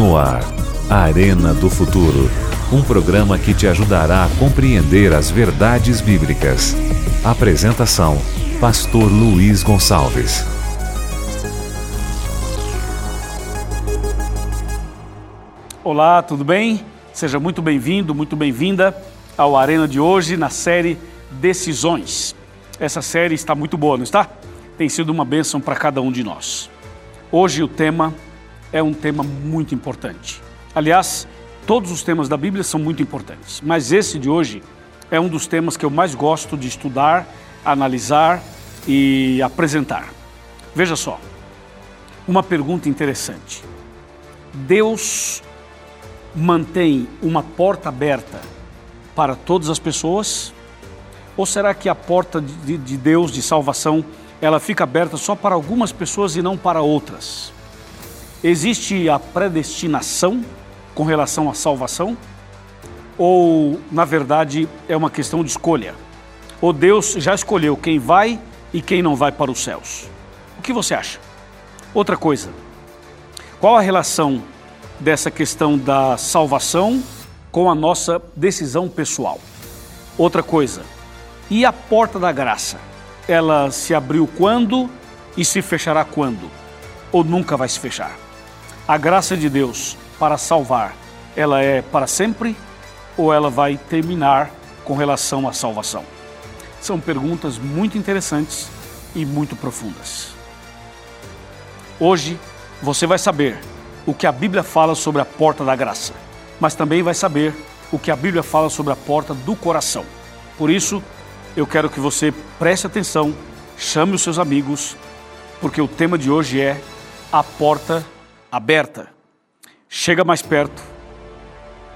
No ar, Arena do Futuro. Um programa que te ajudará a compreender as verdades bíblicas. Apresentação: Pastor Luiz Gonçalves. Olá, tudo bem? Seja muito bem-vindo, muito bem-vinda ao Arena de hoje na série Decisões. Essa série está muito boa, não está? Tem sido uma bênção para cada um de nós. Hoje o tema é um tema muito importante. Aliás, todos os temas da Bíblia são muito importantes, mas esse de hoje é um dos temas que eu mais gosto de estudar, analisar e apresentar. Veja só, uma pergunta interessante. Deus mantém uma porta aberta para todas as pessoas? Ou será que a porta de Deus de salvação ela fica aberta só para algumas pessoas e não para outras? Existe a predestinação com relação à salvação? Ou, na verdade, é uma questão de escolha? Ou Deus já escolheu quem vai e quem não vai para os céus? O que você acha? Outra coisa, qual a relação dessa questão da salvação com a nossa decisão pessoal? Outra coisa, e a porta da graça? Ela se abriu quando e se fechará quando? Ou nunca vai se fechar? A graça de Deus para salvar, ela é para sempre ou ela vai terminar com relação à salvação? São perguntas muito interessantes e muito profundas. Hoje você vai saber o que a Bíblia fala sobre a porta da graça, mas também vai saber o que a Bíblia fala sobre a porta do coração. Por isso, eu quero que você preste atenção, chame os seus amigos, porque o tema de hoje é a porta aberta. Chega mais perto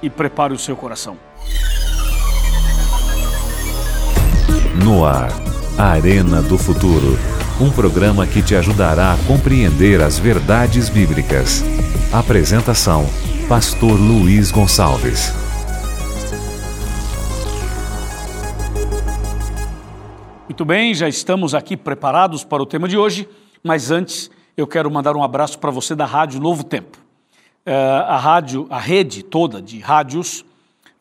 e prepare o seu coração. No ar, Arena do Futuro. Um programa que te ajudará a compreender as verdades bíblicas. Apresentação: Pastor Luiz Gonçalves. Muito bem, já estamos aqui preparados para o tema de hoje, mas antes eu quero mandar um abraço para você da Rádio Novo Tempo. É, a rádio, a rede toda de rádios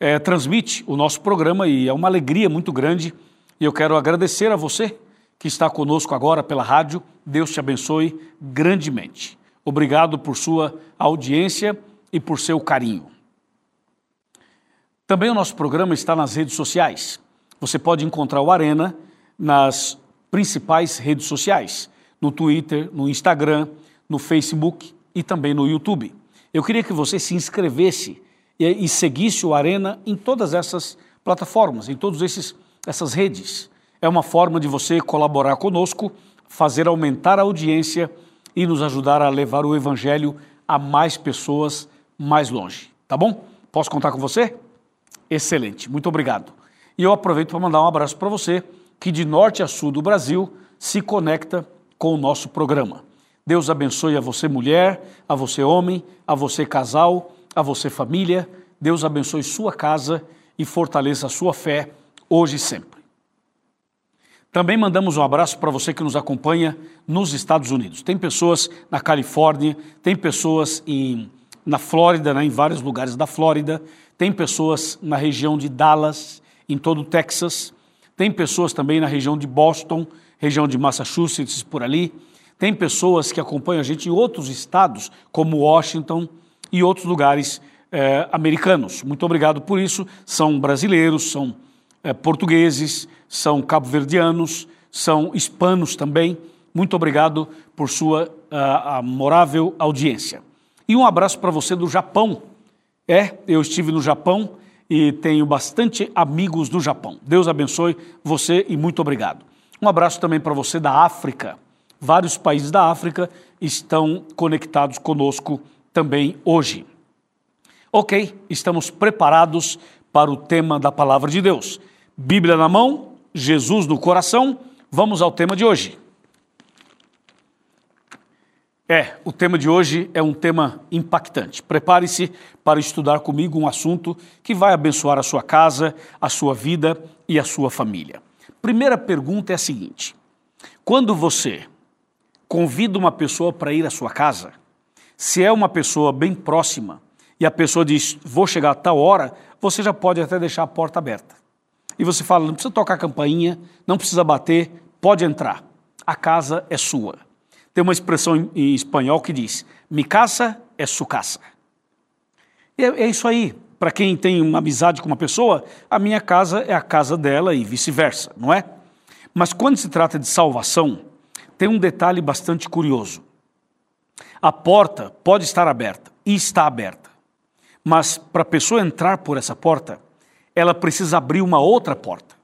é, transmite o nosso programa e é uma alegria muito grande. E eu quero agradecer a você que está conosco agora pela rádio. Deus te abençoe grandemente. Obrigado por sua audiência e por seu carinho. Também o nosso programa está nas redes sociais. Você pode encontrar o Arena nas principais redes sociais no Twitter, no Instagram, no Facebook e também no YouTube. Eu queria que você se inscrevesse e, e seguisse o Arena em todas essas plataformas, em todas essas redes. É uma forma de você colaborar conosco, fazer aumentar a audiência e nos ajudar a levar o Evangelho a mais pessoas mais longe. Tá bom? Posso contar com você? Excelente, muito obrigado. E eu aproveito para mandar um abraço para você que de norte a sul do Brasil se conecta com o nosso programa. Deus abençoe a você, mulher, a você, homem, a você, casal, a você, família. Deus abençoe sua casa e fortaleça a sua fé hoje e sempre. Também mandamos um abraço para você que nos acompanha nos Estados Unidos. Tem pessoas na Califórnia, tem pessoas em, na Flórida, né, em vários lugares da Flórida, tem pessoas na região de Dallas, em todo o Texas, tem pessoas também na região de Boston, região de Massachusetts, por ali. Tem pessoas que acompanham a gente em outros estados, como Washington e outros lugares eh, americanos. Muito obrigado por isso. São brasileiros, são eh, portugueses, são cabo-verdianos, são hispanos também. Muito obrigado por sua uh, amorável audiência. E um abraço para você do Japão. É, eu estive no Japão e tenho bastante amigos do Japão. Deus abençoe você e muito obrigado. Um abraço também para você da África. Vários países da África estão conectados conosco também hoje. Ok, estamos preparados para o tema da palavra de Deus. Bíblia na mão, Jesus no coração. Vamos ao tema de hoje. É, o tema de hoje é um tema impactante. Prepare-se para estudar comigo um assunto que vai abençoar a sua casa, a sua vida e a sua família. Primeira pergunta é a seguinte: quando você convida uma pessoa para ir à sua casa, Se é uma pessoa bem próxima e a pessoa diz, vou chegar a tal hora, você já pode até deixar a porta aberta. E você fala, não precisa tocar a campainha, não precisa bater, pode entrar. A casa é sua. Tem uma expressão em espanhol que diz, mi casa é su casa. É, é isso aí. Para quem tem uma amizade com uma pessoa, a minha casa é a casa dela e vice-versa, não é? Mas quando se trata de salvação, tem um detalhe bastante curioso. A porta pode estar aberta e está aberta, mas para a pessoa entrar por essa porta, ela precisa abrir uma outra porta.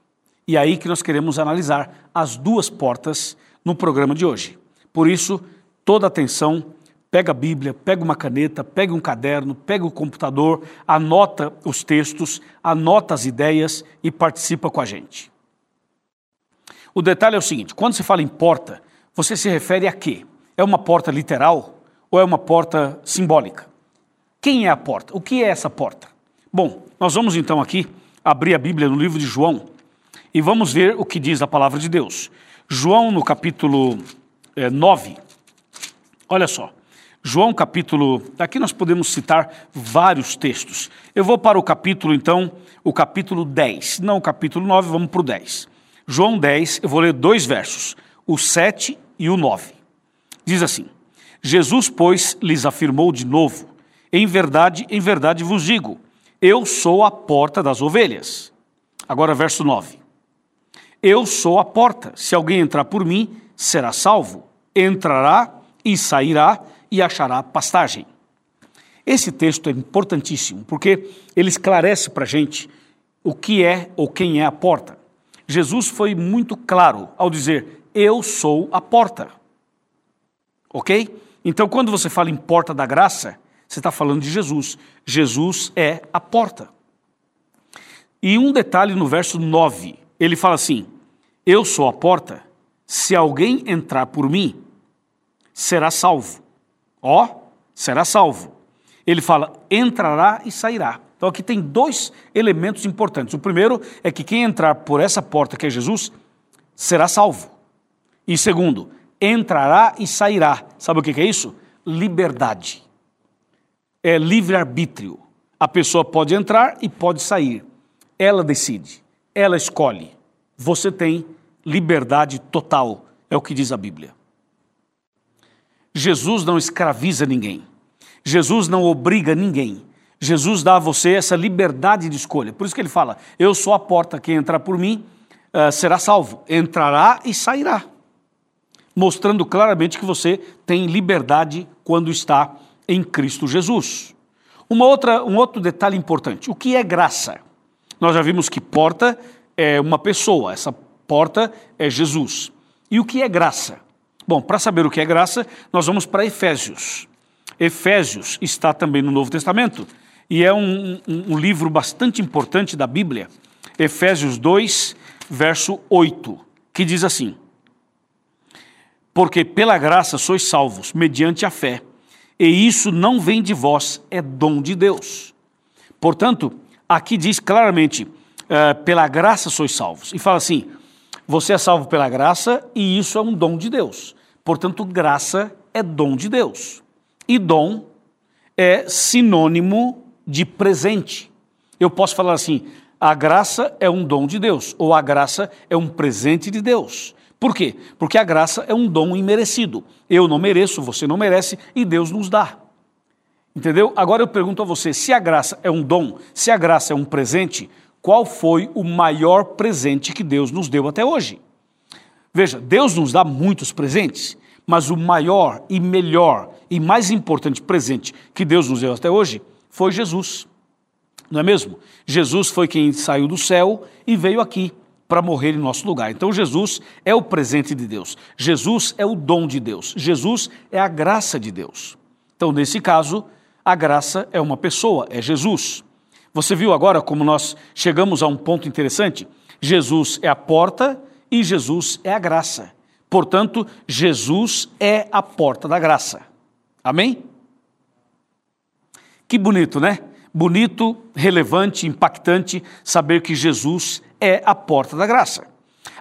E é aí que nós queremos analisar as duas portas no programa de hoje. Por isso, toda atenção, pega a Bíblia, pega uma caneta, pega um caderno, pega o computador, anota os textos, anota as ideias e participa com a gente. O detalhe é o seguinte: quando se fala em porta, você se refere a quê? É uma porta literal ou é uma porta simbólica? Quem é a porta? O que é essa porta? Bom, nós vamos então aqui abrir a Bíblia no livro de João e vamos ver o que diz a palavra de Deus. João, no capítulo é, 9, olha só. João, capítulo. Aqui nós podemos citar vários textos. Eu vou para o capítulo, então, o capítulo 10. Não o capítulo 9, vamos para o 10. João 10, eu vou ler dois versos, o 7 e o 9. Diz assim: Jesus, pois, lhes afirmou de novo: Em verdade, em verdade vos digo, eu sou a porta das ovelhas. Agora, verso 9. Eu sou a porta. Se alguém entrar por mim, será salvo. Entrará e sairá e achará pastagem. Esse texto é importantíssimo porque ele esclarece para a gente o que é ou quem é a porta. Jesus foi muito claro ao dizer: Eu sou a porta. Ok? Então, quando você fala em porta da graça, você está falando de Jesus. Jesus é a porta. E um detalhe no verso 9: ele fala assim: Eu sou a porta, se alguém entrar por mim, será salvo. Ó, será salvo. Ele fala: entrará e sairá. Então aqui tem dois elementos importantes. O primeiro é que quem entrar por essa porta que é Jesus será salvo. E segundo, entrará e sairá. Sabe o que é isso? Liberdade. É livre-arbítrio. A pessoa pode entrar e pode sair. Ela decide, ela escolhe. Você tem liberdade total, é o que diz a Bíblia. Jesus não escraviza ninguém. Jesus não obriga ninguém. Jesus dá a você essa liberdade de escolha. Por isso que ele fala: Eu sou a porta, quem entrar por mim uh, será salvo. Entrará e sairá. Mostrando claramente que você tem liberdade quando está em Cristo Jesus. Uma outra, um outro detalhe importante: o que é graça? Nós já vimos que porta é uma pessoa, essa porta é Jesus. E o que é graça? Bom, para saber o que é graça, nós vamos para Efésios. Efésios está também no Novo Testamento e é um, um, um livro bastante importante da Bíblia, Efésios 2, verso 8, que diz assim: Porque pela graça sois salvos, mediante a fé, e isso não vem de vós, é dom de Deus. Portanto, aqui diz claramente: uh, pela graça sois salvos. E fala assim: você é salvo pela graça e isso é um dom de Deus. Portanto, graça é dom de Deus. E dom é sinônimo de presente. Eu posso falar assim: a graça é um dom de Deus, ou a graça é um presente de Deus. Por quê? Porque a graça é um dom imerecido. Eu não mereço, você não merece e Deus nos dá. Entendeu? Agora eu pergunto a você: se a graça é um dom, se a graça é um presente, qual foi o maior presente que Deus nos deu até hoje? Veja, Deus nos dá muitos presentes, mas o maior e melhor e mais importante presente que Deus nos deu até hoje foi Jesus. Não é mesmo? Jesus foi quem saiu do céu e veio aqui para morrer em nosso lugar. Então Jesus é o presente de Deus. Jesus é o dom de Deus. Jesus é a graça de Deus. Então, nesse caso, a graça é uma pessoa, é Jesus. Você viu agora como nós chegamos a um ponto interessante? Jesus é a porta e Jesus é a graça. Portanto, Jesus é a porta da graça. Amém? Que bonito, né? Bonito, relevante, impactante saber que Jesus é a porta da graça.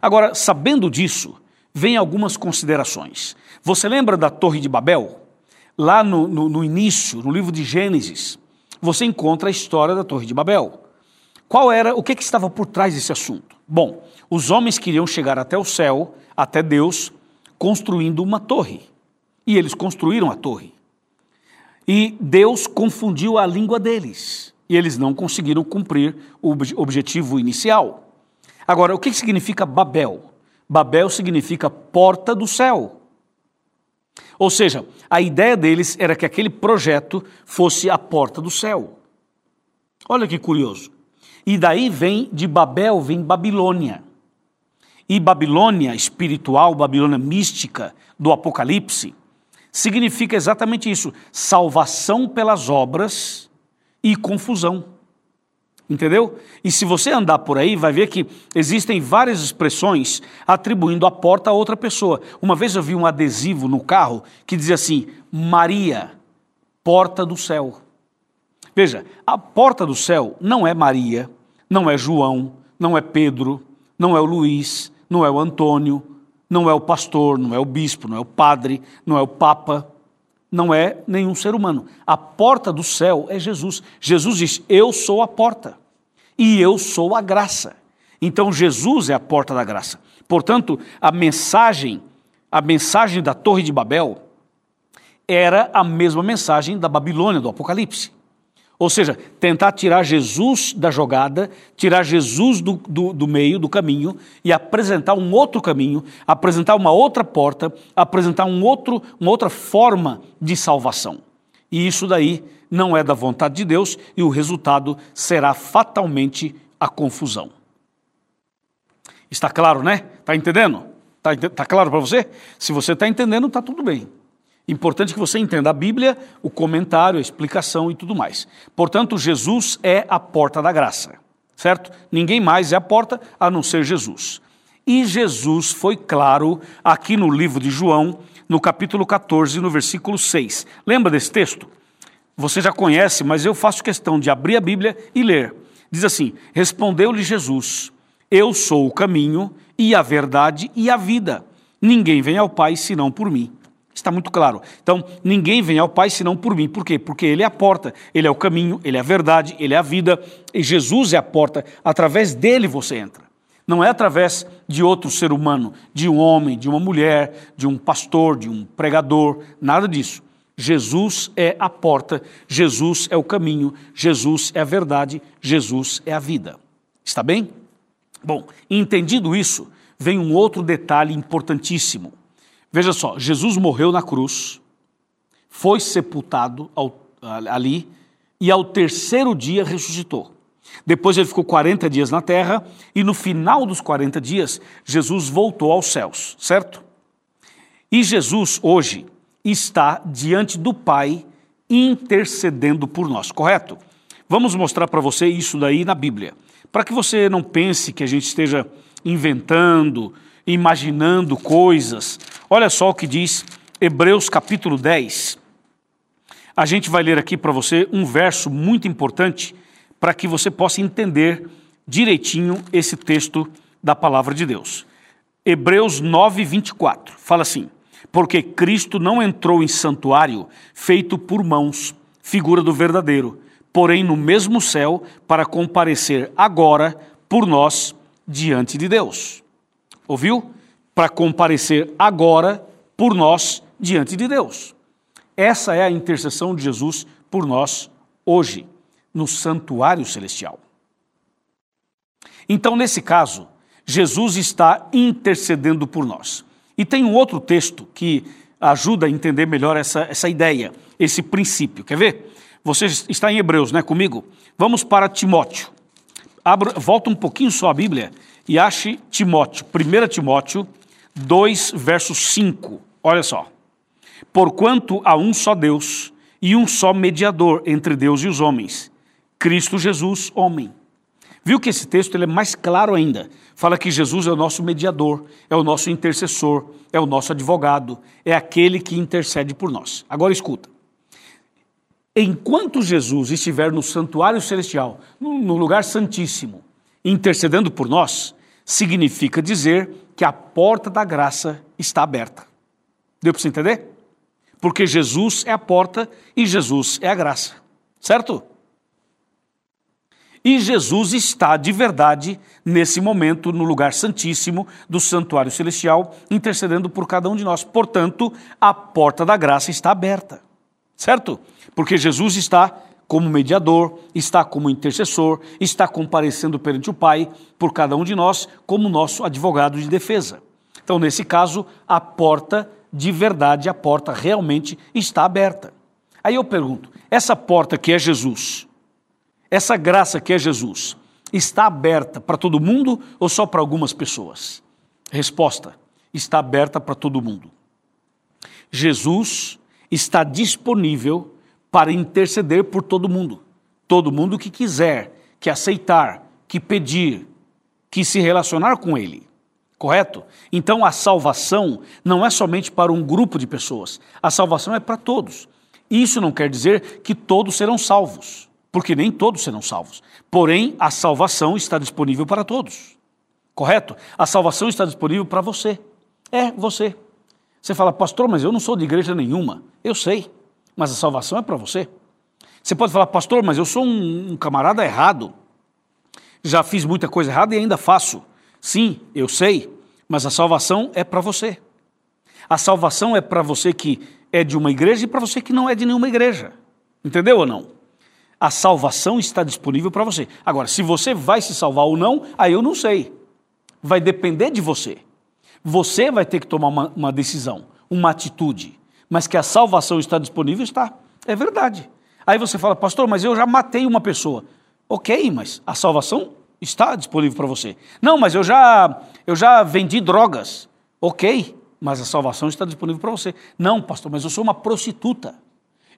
Agora, sabendo disso, vem algumas considerações. Você lembra da Torre de Babel? lá no, no, no início, no livro de Gênesis, você encontra a história da Torre de Babel. Qual era, o que, que estava por trás desse assunto? Bom, os homens queriam chegar até o céu, até Deus, construindo uma torre. E eles construíram a torre. E Deus confundiu a língua deles. E eles não conseguiram cumprir o objetivo inicial. Agora, o que significa Babel? Babel significa porta do céu. Ou seja, a ideia deles era que aquele projeto fosse a porta do céu. Olha que curioso. E daí vem, de Babel, vem Babilônia. E Babilônia espiritual, Babilônia mística do Apocalipse, significa exatamente isso: salvação pelas obras e confusão. Entendeu? E se você andar por aí, vai ver que existem várias expressões atribuindo a porta a outra pessoa. Uma vez eu vi um adesivo no carro que dizia assim: Maria, porta do céu. Veja, a porta do céu não é Maria, não é João, não é Pedro, não é o Luiz, não é o Antônio, não é o pastor, não é o bispo, não é o padre, não é o papa, não é nenhum ser humano. A porta do céu é Jesus. Jesus diz: Eu sou a porta e eu sou a graça. Então Jesus é a porta da graça. Portanto, a mensagem, a mensagem da Torre de Babel era a mesma mensagem da Babilônia do Apocalipse. Ou seja, tentar tirar Jesus da jogada, tirar Jesus do, do, do, meio, do caminho, e apresentar um outro caminho, apresentar uma outra porta, apresentar um outro, uma outra forma de salvação. E isso daí não é da vontade de Deus, e o resultado será fatalmente a confusão. Está claro, né? Está entendendo? Está tá claro para você? Se você está entendendo, está tudo bem. Importante que você entenda a Bíblia, o comentário, a explicação e tudo mais. Portanto, Jesus é a porta da graça, certo? Ninguém mais é a porta a não ser Jesus. E Jesus foi claro aqui no livro de João, no capítulo 14, no versículo 6. Lembra desse texto? Você já conhece, mas eu faço questão de abrir a Bíblia e ler. Diz assim: Respondeu-lhe Jesus: Eu sou o caminho e a verdade e a vida. Ninguém vem ao Pai senão por mim. Está muito claro. Então, ninguém vem ao Pai senão por mim. Por quê? Porque Ele é a porta, Ele é o caminho, Ele é a verdade, Ele é a vida. E Jesus é a porta. Através dele você entra. Não é através de outro ser humano, de um homem, de uma mulher, de um pastor, de um pregador, nada disso. Jesus é a porta, Jesus é o caminho, Jesus é a verdade, Jesus é a vida. Está bem? Bom, entendido isso, vem um outro detalhe importantíssimo. Veja só, Jesus morreu na cruz, foi sepultado ao, ali e ao terceiro dia ressuscitou. Depois ele ficou 40 dias na terra e no final dos 40 dias, Jesus voltou aos céus, certo? E Jesus hoje está diante do Pai intercedendo por nós, correto? Vamos mostrar para você isso daí na Bíblia, para que você não pense que a gente esteja inventando, imaginando coisas. Olha só o que diz Hebreus capítulo 10. A gente vai ler aqui para você um verso muito importante para que você possa entender direitinho esse texto da palavra de Deus. Hebreus 9, 24 fala assim: Porque Cristo não entrou em santuário feito por mãos, figura do verdadeiro, porém no mesmo céu, para comparecer agora por nós diante de Deus ouviu? Para comparecer agora por nós diante de Deus. Essa é a intercessão de Jesus por nós hoje, no santuário celestial. Então, nesse caso, Jesus está intercedendo por nós. E tem um outro texto que ajuda a entender melhor essa, essa ideia, esse princípio. Quer ver? Você está em Hebreus, né, comigo? Vamos para Timóteo. Abra, volta um pouquinho só a Bíblia e ache Timóteo, 1 Timóteo 2, verso 5. Olha só. Porquanto há um só Deus e um só mediador entre Deus e os homens, Cristo Jesus, homem. Viu que esse texto ele é mais claro ainda. Fala que Jesus é o nosso mediador, é o nosso intercessor, é o nosso advogado, é aquele que intercede por nós. Agora escuta. Enquanto Jesus estiver no santuário celestial, no lugar santíssimo, intercedendo por nós, significa dizer que a porta da graça está aberta. Deu para você entender? porque Jesus é a porta e Jesus é a graça, certo? E Jesus está de verdade nesse momento no lugar santíssimo do santuário celestial, intercedendo por cada um de nós. Portanto, a porta da graça está aberta, certo? Porque Jesus está como mediador, está como intercessor, está comparecendo perante o Pai por cada um de nós como nosso advogado de defesa. Então, nesse caso, a porta de verdade, a porta realmente está aberta. Aí eu pergunto: essa porta que é Jesus, essa graça que é Jesus está aberta para todo mundo ou só para algumas pessoas? Resposta: está aberta para todo mundo. Jesus está disponível para interceder por todo mundo. Todo mundo que quiser, que aceitar, que pedir, que se relacionar com Ele. Correto? Então a salvação não é somente para um grupo de pessoas, a salvação é para todos. Isso não quer dizer que todos serão salvos porque nem todos serão salvos. Porém, a salvação está disponível para todos. Correto? A salvação está disponível para você. É, você. Você fala, pastor, mas eu não sou de igreja nenhuma. Eu sei, mas a salvação é para você. Você pode falar, pastor, mas eu sou um, um camarada errado. Já fiz muita coisa errada e ainda faço. Sim, eu sei, mas a salvação é para você. A salvação é para você que é de uma igreja e para você que não é de nenhuma igreja. Entendeu ou não? A salvação está disponível para você. Agora, se você vai se salvar ou não, aí eu não sei. Vai depender de você. Você vai ter que tomar uma, uma decisão, uma atitude. Mas que a salvação está disponível, está. É verdade. Aí você fala, pastor, mas eu já matei uma pessoa. Ok, mas a salvação está disponível para você. Não, mas eu já, eu já vendi drogas. Ok, mas a salvação está disponível para você. Não, pastor, mas eu sou uma prostituta.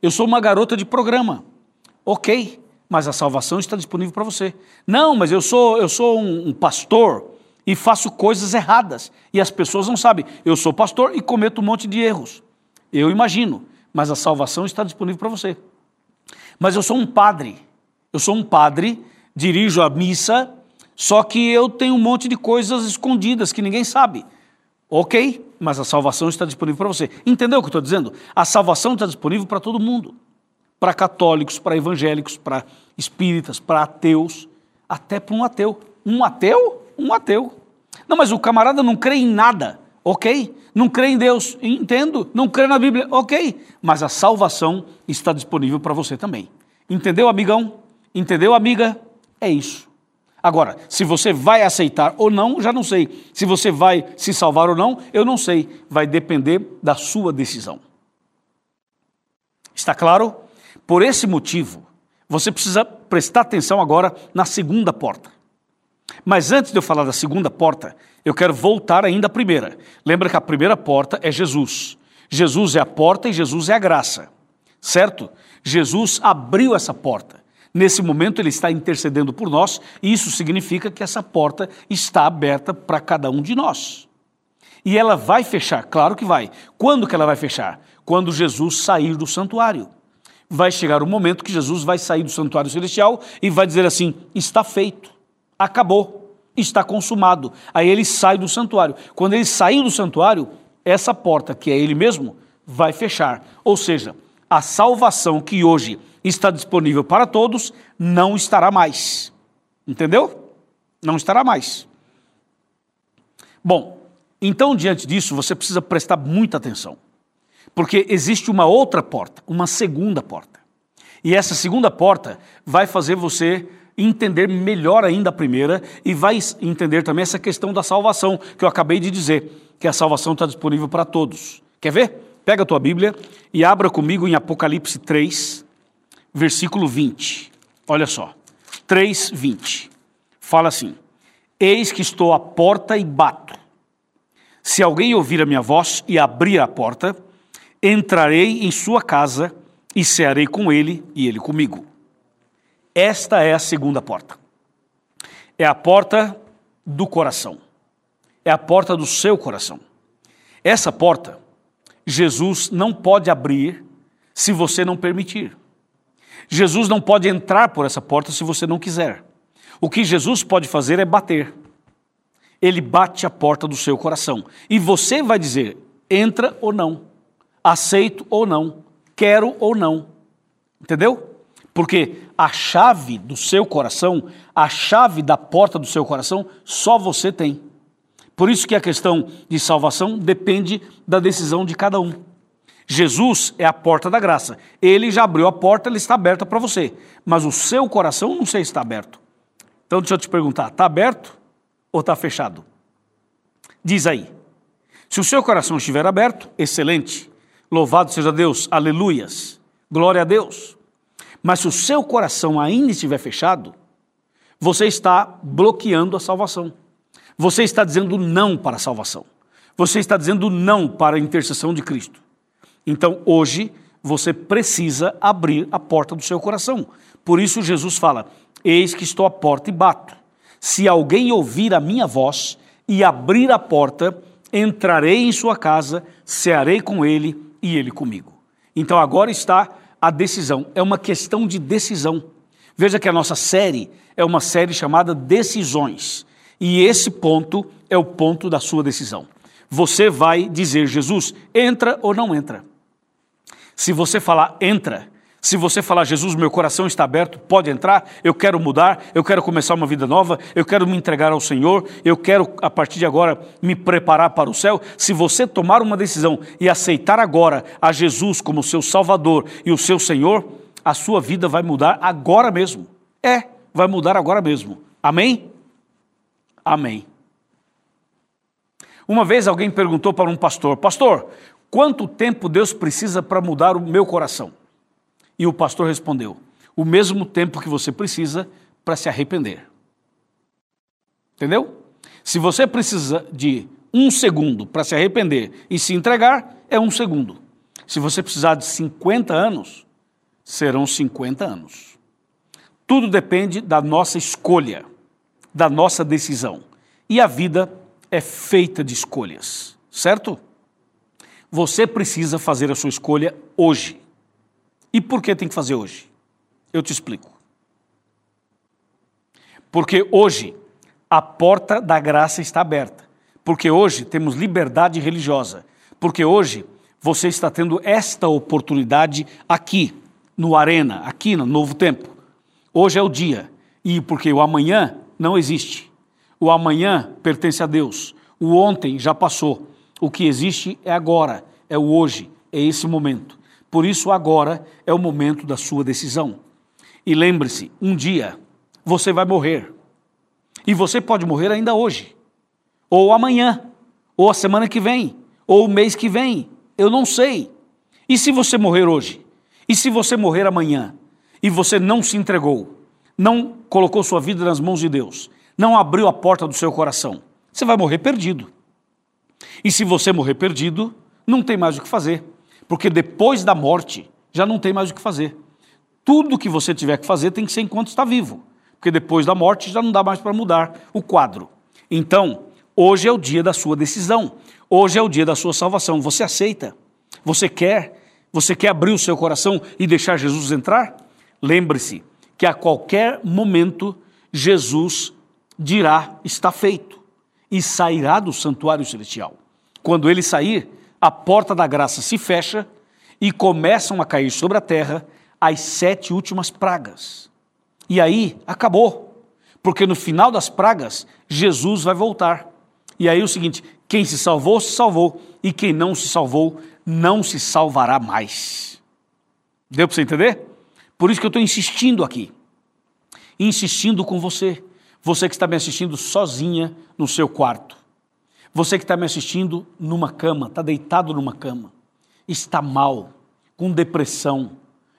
Eu sou uma garota de programa. Ok, mas a salvação está disponível para você. Não, mas eu sou, eu sou um, um pastor e faço coisas erradas. E as pessoas não sabem. Eu sou pastor e cometo um monte de erros. Eu imagino, mas a salvação está disponível para você. Mas eu sou um padre. Eu sou um padre, dirijo a missa, só que eu tenho um monte de coisas escondidas que ninguém sabe. Ok, mas a salvação está disponível para você. Entendeu o que eu estou dizendo? A salvação está disponível para todo mundo para católicos, para evangélicos, para espíritas, para ateus, até para um ateu. Um ateu? Um ateu. Não, mas o camarada não crê em nada, ok? Não crê em Deus, entendo. Não crê na Bíblia, ok. Mas a salvação está disponível para você também. Entendeu, amigão? Entendeu, amiga? É isso. Agora, se você vai aceitar ou não, já não sei. Se você vai se salvar ou não, eu não sei. Vai depender da sua decisão. Está claro? Por esse motivo, você precisa prestar atenção agora na segunda porta. Mas antes de eu falar da segunda porta, eu quero voltar ainda à primeira. Lembra que a primeira porta é Jesus. Jesus é a porta e Jesus é a graça. Certo? Jesus abriu essa porta. Nesse momento ele está intercedendo por nós, e isso significa que essa porta está aberta para cada um de nós. E ela vai fechar, claro que vai. Quando que ela vai fechar? Quando Jesus sair do santuário vai chegar o momento que Jesus vai sair do santuário celestial e vai dizer assim: está feito, acabou, está consumado. Aí ele sai do santuário. Quando ele sair do santuário, essa porta, que é ele mesmo, vai fechar. Ou seja, a salvação que hoje está disponível para todos não estará mais. Entendeu? Não estará mais. Bom, então diante disso você precisa prestar muita atenção. Porque existe uma outra porta, uma segunda porta. E essa segunda porta vai fazer você entender melhor ainda a primeira e vai entender também essa questão da salvação, que eu acabei de dizer, que a salvação está disponível para todos. Quer ver? Pega a tua Bíblia e abra comigo em Apocalipse 3, versículo 20. Olha só, 3, 20. Fala assim: Eis que estou à porta e bato. Se alguém ouvir a minha voz e abrir a porta, entrarei em sua casa e cearei com ele e ele comigo. Esta é a segunda porta. É a porta do coração. É a porta do seu coração. Essa porta, Jesus não pode abrir se você não permitir. Jesus não pode entrar por essa porta se você não quiser. O que Jesus pode fazer é bater. Ele bate a porta do seu coração. E você vai dizer: entra ou não. aceito ou não, quero ou não. Entendeu? Porque a chave do seu coração, a chave da porta do seu coração, só você tem. Por isso que a questão de salvação depende da decisão de cada um. Jesus é a porta da graça. Ele já abriu a porta, ele está aberta para você. Mas o seu coração não sei se está aberto. Então deixa eu te perguntar: está aberto ou está fechado? Diz aí. Se o seu coração estiver aberto, excelente. Louvado seja Deus, aleluias, glória a Deus. Mas se o seu coração ainda estiver fechado, você está bloqueando a salvação. Você está dizendo não para a salvação. Você está dizendo não para a intercessão de Cristo. Então, hoje, você precisa abrir a porta do seu coração. Por isso, Jesus fala: Eis que estou à porta e bato. Se alguém ouvir a minha voz e abrir a porta, entrarei em sua casa, cearei com ele e ele comigo. Então, agora está a decisão. É uma questão de decisão. Veja que a nossa série é uma série chamada Decisões. E esse ponto é o ponto da sua decisão. Você vai dizer, Jesus, entra ou não entra. Se você falar entra, se você falar, Jesus, meu coração está aberto, pode entrar, eu quero mudar, eu quero começar uma vida nova, eu quero me entregar ao Senhor, eu quero, a partir de agora, me preparar para o céu. Se você tomar uma decisão e aceitar agora a Jesus como seu Salvador e o seu Senhor, a sua vida vai mudar agora mesmo. É, vai mudar agora mesmo. Amém? Amém. Uma vez alguém perguntou para um pastor: Pastor, quanto tempo Deus precisa para mudar o meu coração? E o pastor respondeu: O mesmo tempo que você precisa para se arrepender. Entendeu? Se você precisa de um segundo para se arrepender e se entregar, é um segundo. Se você precisar de 50 anos, serão 50 anos. Tudo depende da nossa escolha, da nossa decisão. E a vida é feita de escolhas, certo? Você precisa fazer a sua escolha hoje. E por que tem que fazer hoje? Eu te explico. Porque hoje a porta da graça está aberta. Porque hoje temos liberdade religiosa. Porque hoje você está tendo esta oportunidade aqui, no Arena, aqui no Novo Tempo. Hoje é o dia. E porque o amanhã não existe. O amanhã pertence a Deus. O ontem já passou. O que existe é agora, é o hoje, é esse momento. Por isso, agora é o momento da sua decisão. E lembre-se: um dia você vai morrer. E você pode morrer ainda hoje, ou amanhã, ou a semana que vem, ou o mês que vem. Eu não sei. E se você morrer hoje? E se você morrer amanhã? E você não se entregou, não colocou sua vida nas mãos de Deus, não abriu a porta do seu coração? Você vai morrer perdido. E se você morrer perdido, não tem mais o que fazer. Porque depois da morte já não tem mais o que fazer. Tudo que você tiver que fazer tem que ser enquanto está vivo. Porque depois da morte já não dá mais para mudar o quadro. Então, hoje é o dia da sua decisão. Hoje é o dia da sua salvação. Você aceita? Você quer? Você quer abrir o seu coração e deixar Jesus entrar? Lembre-se que a qualquer momento Jesus dirá: está feito, e sairá do santuário celestial. Quando ele sair, a porta da graça se fecha e começam a cair sobre a terra as sete últimas pragas. E aí acabou, porque no final das pragas, Jesus vai voltar. E aí é o seguinte: quem se salvou, se salvou, e quem não se salvou, não se salvará mais. Deu para você entender? Por isso que eu estou insistindo aqui, insistindo com você, você que está me assistindo sozinha no seu quarto você que está me assistindo numa cama, está deitado numa cama, está mal, com depressão,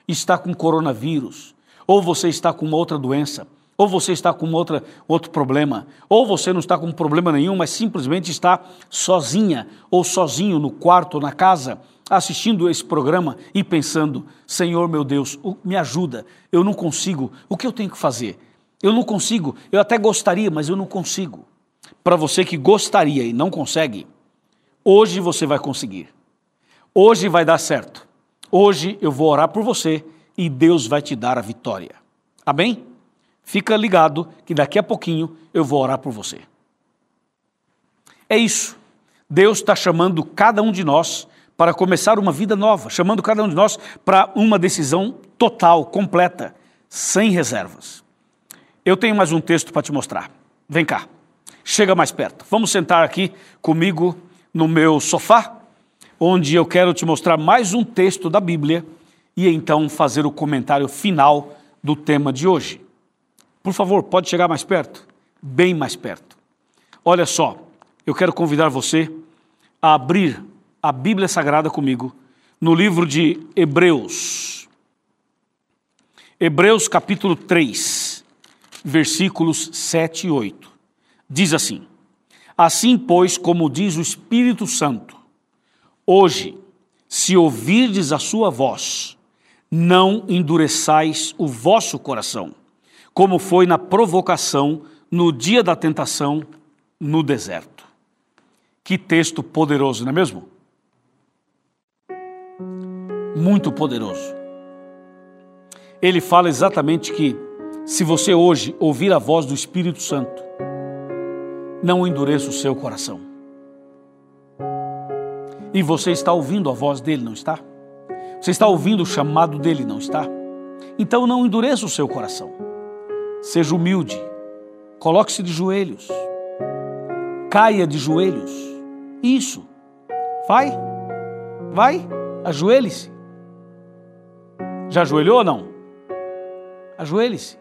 está com coronavírus, ou você está com outra doença, ou você está com outra, outro problema, ou você não está com problema nenhum, mas simplesmente está sozinha ou sozinho no quarto na casa, assistindo esse programa e pensando: Senhor meu Deus, me ajuda, eu não consigo, o que eu tenho que fazer? Eu não consigo, eu até gostaria, mas eu não consigo para você que gostaria e não consegue, hoje você vai conseguir. Hoje vai dar certo. Hoje eu vou orar por você e Deus vai te dar a vitória. Amém? Fica ligado que daqui a pouquinho eu vou orar por você. É isso. Deus está chamando cada um de nós para começar uma vida nova, chamando cada um de nós para uma decisão total, completa, sem reservas. Eu tenho mais um texto para te mostrar. Vem cá, chega mais perto. Vamos sentar aqui comigo no meu sofá, onde eu quero te mostrar mais um texto da Bíblia e então fazer o comentário final do tema de hoje. Por favor, pode chegar mais perto? Bem mais perto. Olha só, eu quero convidar você a abrir a Bíblia Sagrada comigo no livro de Hebreus. Hebreus capítulo 3, versículos 7 e 8. Diz assim: Assim, pois, como diz o Espírito Santo, hoje, se ouvirdes a sua voz, não endureçais o vosso coração, como foi na provocação no dia da tentação no deserto. Que texto poderoso, não é mesmo? Muito poderoso. Ele fala exatamente que se você hoje ouvir a voz do Espírito Santo, não endureça o seu coração. E você está ouvindo a voz dele, não está? Você está ouvindo o chamado dele, não está? Então não endureça o seu coração. Seja humilde. Coloque-se de joelhos. Caia de joelhos. Isso. Vai. Vai. Ajoelhe-se. Já ajoelhou ou não? Ajoelhe-se.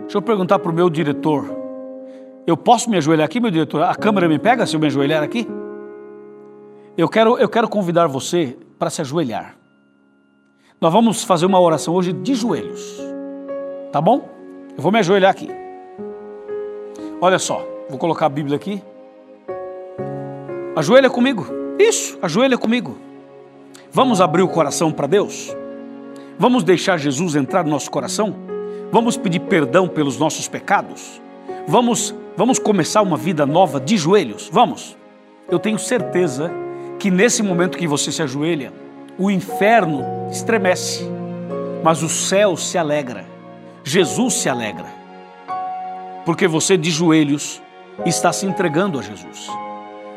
Deixa eu perguntar para o meu diretor. Eu posso me ajoelhar aqui, meu diretor? A câmera me pega se eu me ajoelhar aqui? Eu quero, eu quero convidar você para se ajoelhar. Nós vamos fazer uma oração hoje de joelhos. Tá bom? Eu vou me ajoelhar aqui. Olha só, vou colocar a Bíblia aqui. Ajoelha comigo. Isso, ajoelha comigo. Vamos abrir o coração para Deus? Vamos deixar Jesus entrar no nosso coração? Vamos pedir perdão pelos nossos pecados? Vamos, vamos começar uma vida nova de joelhos? Vamos. Eu tenho certeza que nesse momento que você se ajoelha, o inferno estremece, mas o céu se alegra, Jesus se alegra, porque você de joelhos está se entregando a Jesus.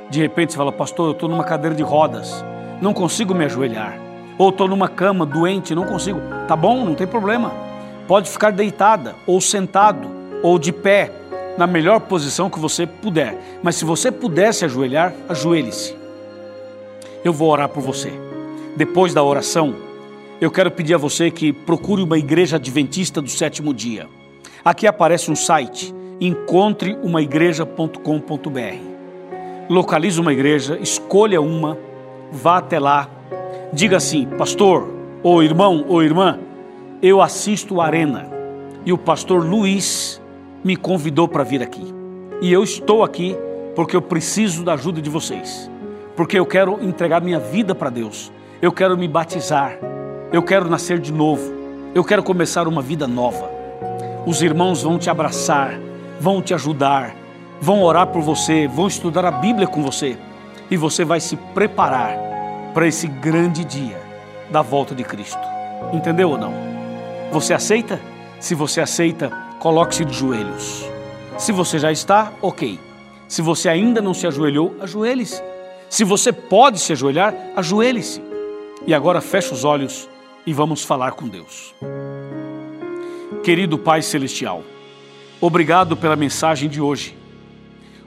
De repente você fala, pastor, eu estou numa cadeira de rodas, não consigo me ajoelhar, ou estou numa cama doente, não consigo. Tá bom, não tem problema. Pode ficar deitada, ou sentado, ou de pé, na melhor posição que você puder. Mas se você puder se ajoelhar, ajoelhe-se. Eu vou orar por você depois da oração, eu quero pedir a você que procure uma igreja adventista do sétimo dia. Aqui aparece um site, encontreumaigreja.com.br. Localize uma igreja, escolha uma, vá até lá, diga assim: Pastor, ou irmão, ou irmã, eu assisto a Arena e o pastor Luiz me convidou para vir aqui. E eu estou aqui porque eu preciso da ajuda de vocês, porque eu quero entregar minha vida para Deus eu quero me batizar, eu quero nascer de novo, eu quero começar uma vida nova. Os irmãos vão te abraçar, vão te ajudar, vão orar por você, vão estudar a Bíblia com você e você vai se preparar para esse grande dia da volta de Cristo. Entendeu ou não? Você aceita? Se você aceita, coloque-se de joelhos. Se você já está, ok. Se você ainda não se ajoelhou, ajoelhe-se. Se você pode se ajoelhar, ajoelhe-se. E agora feche os olhos e vamos falar com Deus. Querido Pai Celestial, obrigado pela mensagem de hoje.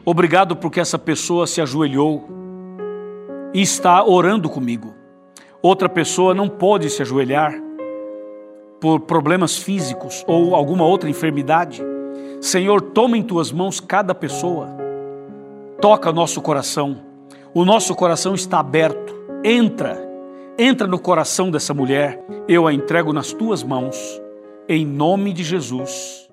Obrigado porque essa pessoa se ajoelhou e está orando comigo. Outra pessoa não pode se ajoelhar por problemas físicos ou alguma outra enfermidade. Senhor, toma em tuas mãos cada pessoa. Toca nosso coração. O nosso coração está aberto. Entra Entra no coração dessa mulher, eu a entrego nas tuas mãos, em nome de Jesus.